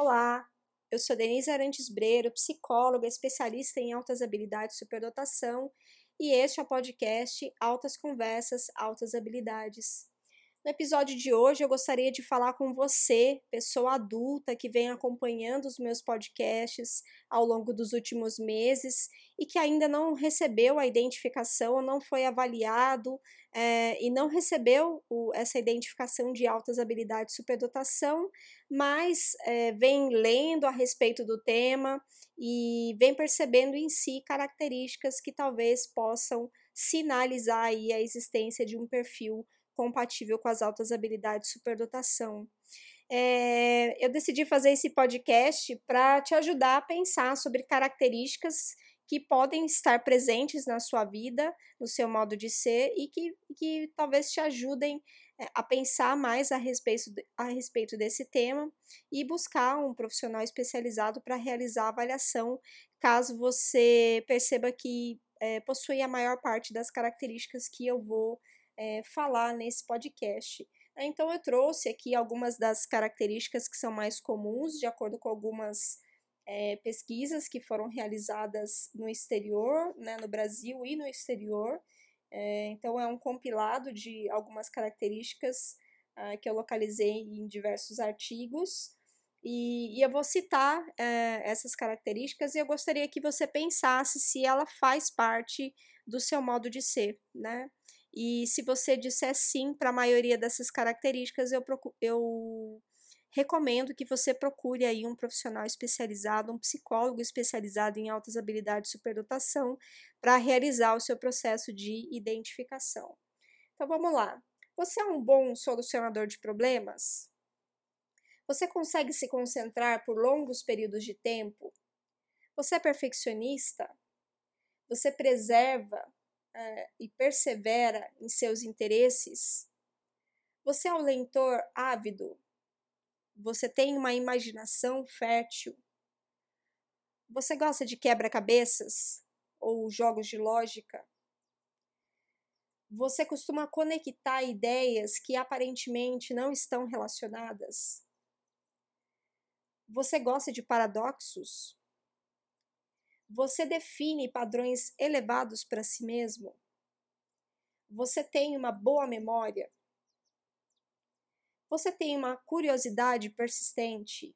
Olá, eu sou Denise Arantes Breiro, psicóloga, especialista em altas habilidades e superdotação, e este é o podcast Altas Conversas, Altas Habilidades. No episódio de hoje, eu gostaria de falar com você, pessoa adulta que vem acompanhando os meus podcasts ao longo dos últimos meses e que ainda não recebeu a identificação, não foi avaliado é, e não recebeu o, essa identificação de altas habilidades superdotação, mas é, vem lendo a respeito do tema e vem percebendo em si características que talvez possam sinalizar aí a existência de um perfil compatível com as altas habilidades superdotação. É, eu decidi fazer esse podcast para te ajudar a pensar sobre características que podem estar presentes na sua vida, no seu modo de ser e que, que talvez te ajudem é, a pensar mais a respeito, a respeito desse tema e buscar um profissional especializado para realizar a avaliação, caso você perceba que é, possui a maior parte das características que eu vou é, falar nesse podcast. Então, eu trouxe aqui algumas das características que são mais comuns, de acordo com algumas é, pesquisas que foram realizadas no exterior, né, no Brasil e no exterior. É, então, é um compilado de algumas características uh, que eu localizei em diversos artigos. E, e eu vou citar essas características e eu gostaria que você pensasse se ela faz parte do seu modo de ser, né? E se você disser sim para a maioria dessas características, eu, eu recomendo que você procure aí um profissional especializado, um psicólogo especializado em altas habilidades de superdotação, para realizar o seu processo de identificação. Então vamos lá. Você é um bom solucionador de problemas? Você consegue se concentrar por longos períodos de tempo? Você é perfeccionista? Você preserva uh, e persevera em seus interesses? Você é um leitor ávido? Você tem uma imaginação fértil? Você gosta de quebra-cabeças ou jogos de lógica? Você costuma conectar ideias que aparentemente não estão relacionadas? Você gosta de paradoxos? Você define padrões elevados para si mesmo? Você tem uma boa memória? Você tem uma curiosidade persistente?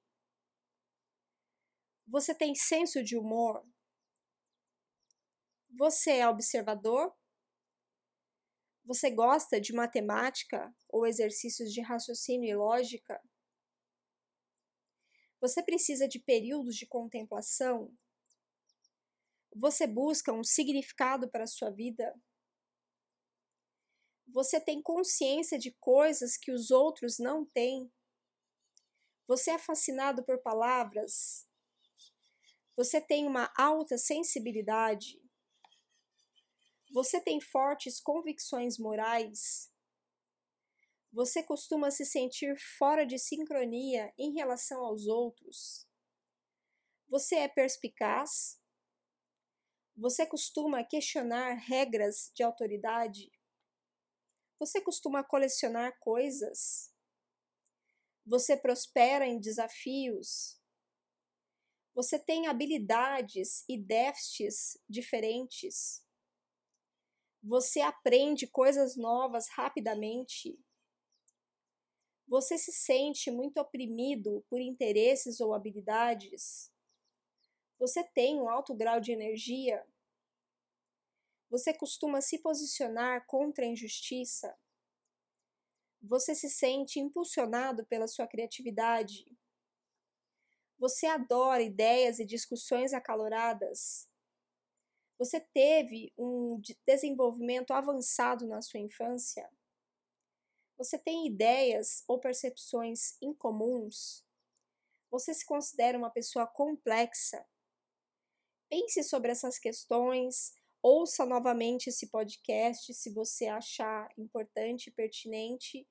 Você tem senso de humor? Você é observador? Você gosta de matemática ou exercícios de raciocínio e lógica? Você precisa de períodos de contemplação você busca um significado para a sua vida? Você tem consciência de coisas que os outros não têm? Você é fascinado por palavras? Você tem uma alta sensibilidade? Você tem fortes convicções morais? Você costuma se sentir fora de sincronia em relação aos outros? Você é perspicaz? Você costuma questionar regras de autoridade? Você costuma colecionar coisas? Você prospera em desafios? Você tem habilidades e déficits diferentes? Você aprende coisas novas rapidamente? Você se sente muito oprimido por interesses ou habilidades? Você tem um alto grau de energia? Você costuma se posicionar contra a injustiça? Você se sente impulsionado pela sua criatividade? Você adora ideias e discussões acaloradas? Você teve um desenvolvimento avançado na sua infância? Você tem ideias ou percepções incomuns? Você se considera uma pessoa complexa? Pense sobre essas questões, ouça novamente esse podcast se você achar importante e pertinente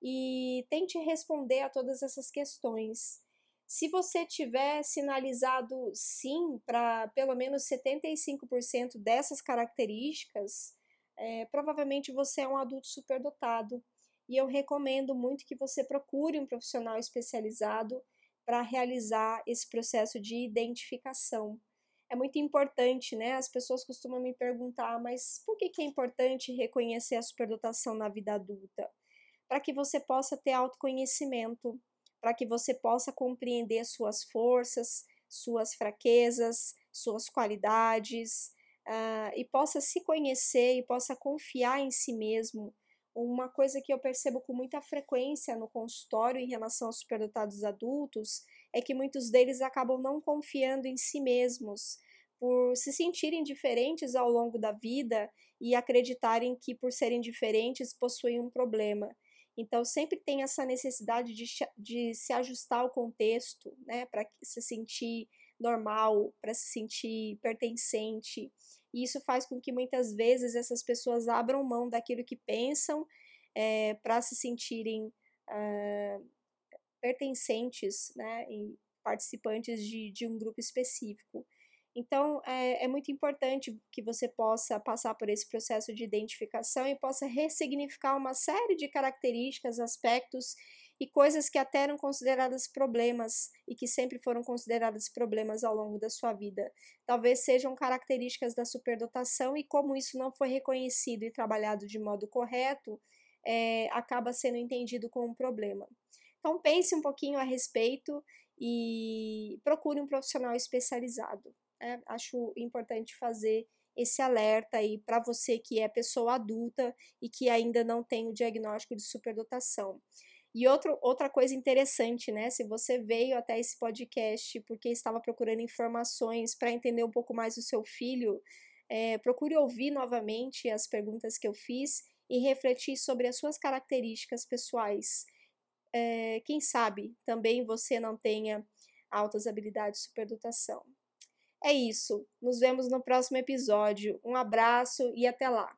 e tente responder a todas essas questões. Se você tiver sinalizado sim para pelo menos 75% dessas características, é, provavelmente você é um adulto superdotado. E eu recomendo muito que você procure um profissional especializado para realizar esse processo de identificação. É muito importante, né? As pessoas costumam me perguntar, mas por que, que é importante reconhecer a superdotação na vida adulta? Para que você possa ter autoconhecimento, para que você possa compreender suas forças, suas fraquezas, suas qualidades, uh, e possa se conhecer e possa confiar em si mesmo. Uma coisa que eu percebo com muita frequência no consultório em relação aos superdotados adultos é que muitos deles acabam não confiando em si mesmos, por se sentirem diferentes ao longo da vida e acreditarem que, por serem diferentes, possuem um problema. Então, sempre tem essa necessidade de, de se ajustar ao contexto, né, para se sentir normal, para se sentir pertencente. E isso faz com que muitas vezes essas pessoas abram mão daquilo que pensam é, para se sentirem uh, pertencentes né, e participantes de, de um grupo específico. Então, é, é, muito importante que você possa passar por esse processo de identificação e possa ressignificar uma série de características, aspectos e coisas que até eram consideradas problemas e que sempre foram consideradas problemas ao longo da sua vida. Talvez sejam características da superdotação e como isso não foi reconhecido e trabalhado de modo correto, é, acaba sendo entendido como um problema. Então pense um pouquinho a respeito e procure um profissional especializado. Né? Acho importante fazer esse alerta aí para você que é pessoa adulta e que ainda não tem o diagnóstico de superdotação. E outro, outra coisa interessante, né? Se você veio até esse podcast porque estava procurando informações para entender um pouco mais do seu filho, é, procure ouvir novamente as perguntas que eu fiz e refletir sobre as suas características pessoais. É, quem sabe também você não tenha altas habilidades de superdotação. É isso. Nos vemos no próximo episódio. Um abraço e até lá.